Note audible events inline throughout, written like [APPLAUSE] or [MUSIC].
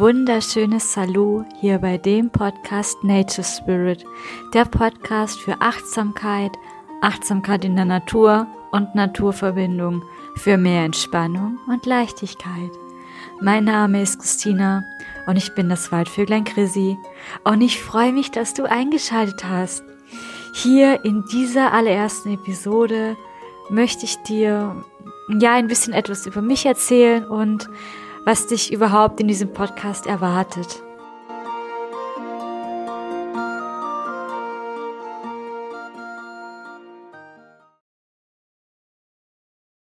wunderschönes Salut hier bei dem Podcast Nature Spirit, der Podcast für Achtsamkeit, Achtsamkeit in der Natur und Naturverbindung, für mehr Entspannung und Leichtigkeit. Mein Name ist Christina und ich bin das Waldvöglein Chrissy und ich freue mich, dass du eingeschaltet hast. Hier in dieser allerersten Episode möchte ich dir ja ein bisschen etwas über mich erzählen und was dich überhaupt in diesem Podcast erwartet.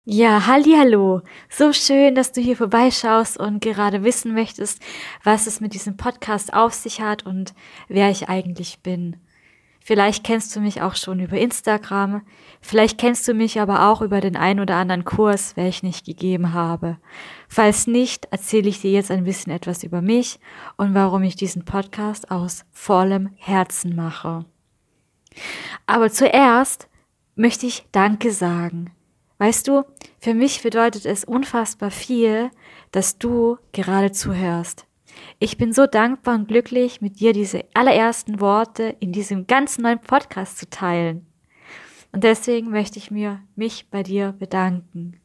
Ja, halli, hallo. So schön, dass du hier vorbeischaust und gerade wissen möchtest, was es mit diesem Podcast auf sich hat und wer ich eigentlich bin. Vielleicht kennst du mich auch schon über Instagram, vielleicht kennst du mich aber auch über den ein oder anderen Kurs, welchen ich gegeben habe. Falls nicht, erzähle ich dir jetzt ein bisschen etwas über mich und warum ich diesen Podcast aus vollem Herzen mache. Aber zuerst möchte ich Danke sagen. Weißt du, für mich bedeutet es unfassbar viel, dass du gerade zuhörst. Ich bin so dankbar und glücklich, mit dir diese allerersten Worte in diesem ganz neuen Podcast zu teilen. Und deswegen möchte ich mir mich bei dir bedanken.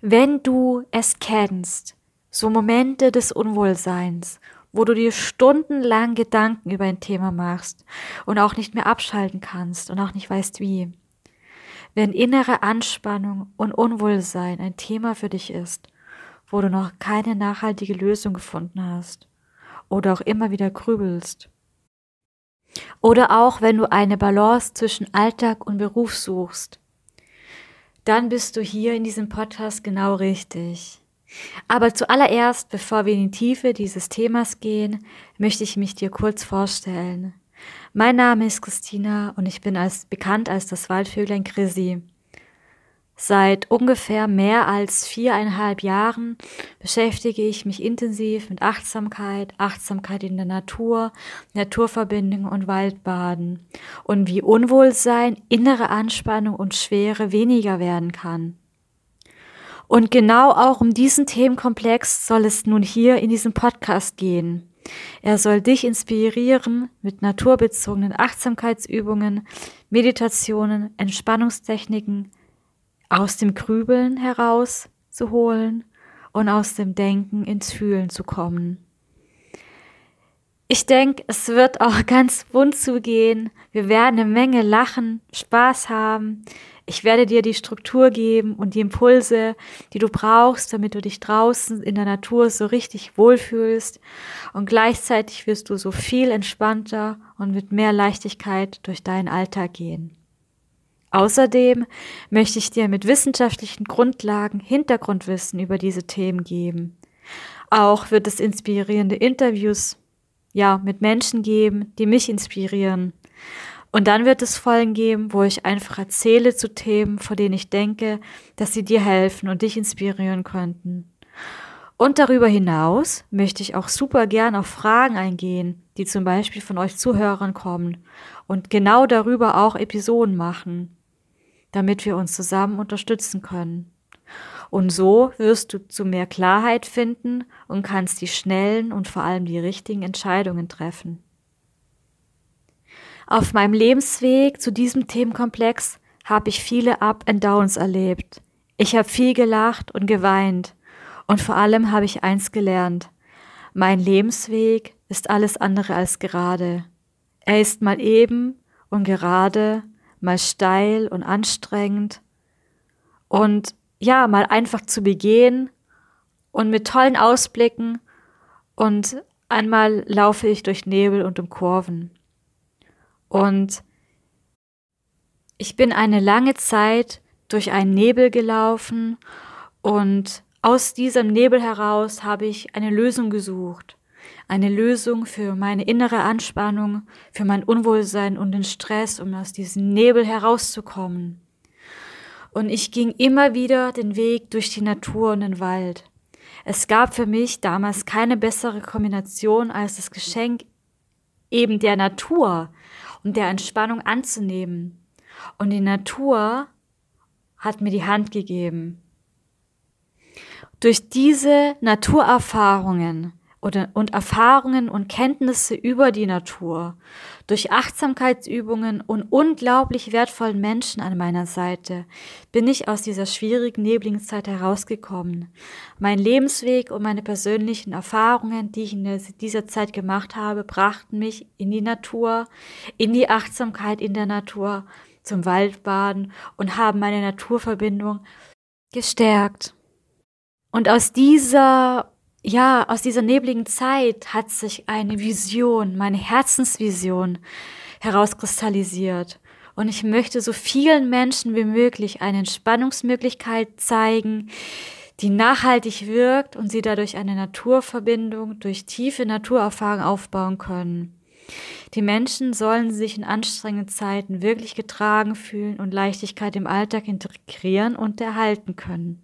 Wenn du es kennst, so Momente des Unwohlseins, wo du dir stundenlang Gedanken über ein Thema machst und auch nicht mehr abschalten kannst und auch nicht weißt wie. Wenn innere Anspannung und Unwohlsein ein Thema für dich ist, wo du noch keine nachhaltige Lösung gefunden hast oder auch immer wieder grübelst. Oder auch wenn du eine Balance zwischen Alltag und Beruf suchst, dann bist du hier in diesem Podcast genau richtig. Aber zuallererst, bevor wir in die Tiefe dieses Themas gehen, möchte ich mich dir kurz vorstellen. Mein Name ist Christina und ich bin als bekannt als das Waldvöglein Chrissy. Seit ungefähr mehr als viereinhalb Jahren beschäftige ich mich intensiv mit Achtsamkeit, Achtsamkeit in der Natur, Naturverbindung und Waldbaden und wie Unwohlsein, innere Anspannung und Schwere weniger werden kann. Und genau auch um diesen Themenkomplex soll es nun hier in diesem Podcast gehen. Er soll dich inspirieren mit naturbezogenen Achtsamkeitsübungen, Meditationen, Entspannungstechniken, aus dem Grübeln heraus zu holen und aus dem Denken ins Fühlen zu kommen. Ich denke, es wird auch [LAUGHS] ganz bunt zugehen. Wir werden eine Menge lachen, Spaß haben. Ich werde dir die Struktur geben und die Impulse, die du brauchst, damit du dich draußen in der Natur so richtig wohlfühlst. Und gleichzeitig wirst du so viel entspannter und mit mehr Leichtigkeit durch deinen Alltag gehen. Außerdem möchte ich dir mit wissenschaftlichen Grundlagen Hintergrundwissen über diese Themen geben. Auch wird es inspirierende Interviews, ja, mit Menschen geben, die mich inspirieren. Und dann wird es Folgen geben, wo ich einfach erzähle zu Themen, vor denen ich denke, dass sie dir helfen und dich inspirieren könnten. Und darüber hinaus möchte ich auch super gern auf Fragen eingehen, die zum Beispiel von euch Zuhörern kommen und genau darüber auch Episoden machen damit wir uns zusammen unterstützen können. Und so wirst du zu mehr Klarheit finden und kannst die schnellen und vor allem die richtigen Entscheidungen treffen. Auf meinem Lebensweg zu diesem Themenkomplex habe ich viele Up and Downs erlebt. Ich habe viel gelacht und geweint. Und vor allem habe ich eins gelernt. Mein Lebensweg ist alles andere als gerade. Er ist mal eben und gerade mal steil und anstrengend und ja, mal einfach zu begehen und mit tollen Ausblicken und einmal laufe ich durch Nebel und um Kurven. Und ich bin eine lange Zeit durch einen Nebel gelaufen und aus diesem Nebel heraus habe ich eine Lösung gesucht eine Lösung für meine innere Anspannung, für mein Unwohlsein und den Stress, um aus diesem Nebel herauszukommen. Und ich ging immer wieder den Weg durch die Natur und den Wald. Es gab für mich damals keine bessere Kombination als das Geschenk eben der Natur und der Entspannung anzunehmen. Und die Natur hat mir die Hand gegeben. Durch diese Naturerfahrungen oder, und Erfahrungen und Kenntnisse über die Natur, durch Achtsamkeitsübungen und unglaublich wertvollen Menschen an meiner Seite bin ich aus dieser schwierigen, nebligen Zeit herausgekommen. Mein Lebensweg und meine persönlichen Erfahrungen, die ich in dieser Zeit gemacht habe, brachten mich in die Natur, in die Achtsamkeit in der Natur, zum Waldbaden und haben meine Naturverbindung gestärkt. Und aus dieser ja, aus dieser nebligen Zeit hat sich eine Vision, meine Herzensvision herauskristallisiert. Und ich möchte so vielen Menschen wie möglich eine Entspannungsmöglichkeit zeigen, die nachhaltig wirkt und sie dadurch eine Naturverbindung durch tiefe Naturerfahrung aufbauen können. Die Menschen sollen sich in anstrengenden Zeiten wirklich getragen fühlen und Leichtigkeit im Alltag integrieren und erhalten können.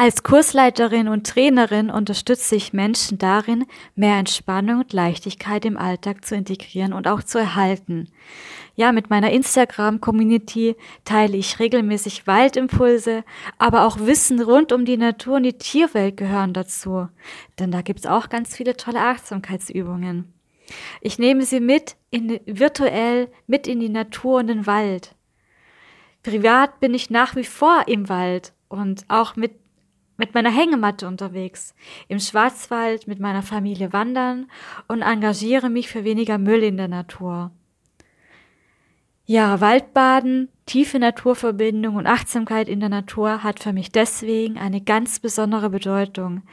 Als Kursleiterin und Trainerin unterstütze ich Menschen darin, mehr Entspannung und Leichtigkeit im Alltag zu integrieren und auch zu erhalten. Ja, mit meiner Instagram-Community teile ich regelmäßig Waldimpulse, aber auch Wissen rund um die Natur und die Tierwelt gehören dazu. Denn da gibt's auch ganz viele tolle Achtsamkeitsübungen. Ich nehme sie mit in, virtuell mit in die Natur und den Wald. Privat bin ich nach wie vor im Wald und auch mit mit meiner Hängematte unterwegs, im Schwarzwald mit meiner Familie wandern und engagiere mich für weniger Müll in der Natur. Ja, Waldbaden, tiefe Naturverbindung und Achtsamkeit in der Natur hat für mich deswegen eine ganz besondere Bedeutung,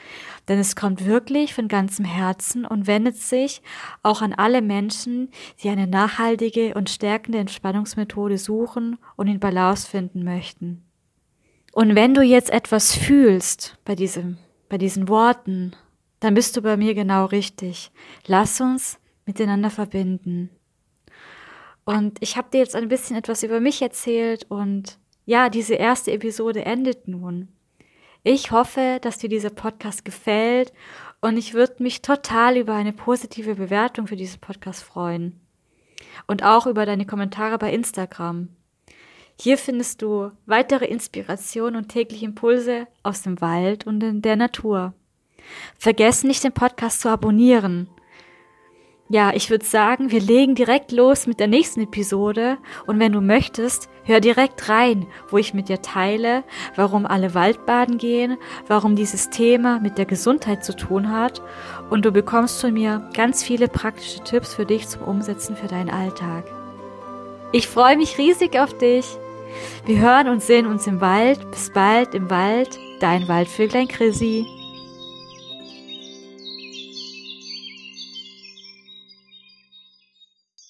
denn es kommt wirklich von ganzem Herzen und wendet sich auch an alle Menschen, die eine nachhaltige und stärkende Entspannungsmethode suchen und in Balance finden möchten. Und wenn du jetzt etwas fühlst bei diesem, bei diesen Worten, dann bist du bei mir genau richtig. Lass uns miteinander verbinden. Und ich habe dir jetzt ein bisschen etwas über mich erzählt und ja, diese erste Episode endet nun. Ich hoffe, dass dir dieser Podcast gefällt und ich würde mich total über eine positive Bewertung für diesen Podcast freuen. Und auch über deine Kommentare bei Instagram. Hier findest du weitere Inspiration und tägliche Impulse aus dem Wald und in der Natur. Vergiss nicht, den Podcast zu abonnieren. Ja, ich würde sagen, wir legen direkt los mit der nächsten Episode und wenn du möchtest, hör direkt rein, wo ich mit dir teile, warum alle Waldbaden gehen, warum dieses Thema mit der Gesundheit zu tun hat und du bekommst von mir ganz viele praktische Tipps für dich zum Umsetzen für deinen Alltag. Ich freue mich riesig auf dich. Wir hören und sehen uns im Wald. Bis bald im Wald. Dein Waldvöglein Chrissy.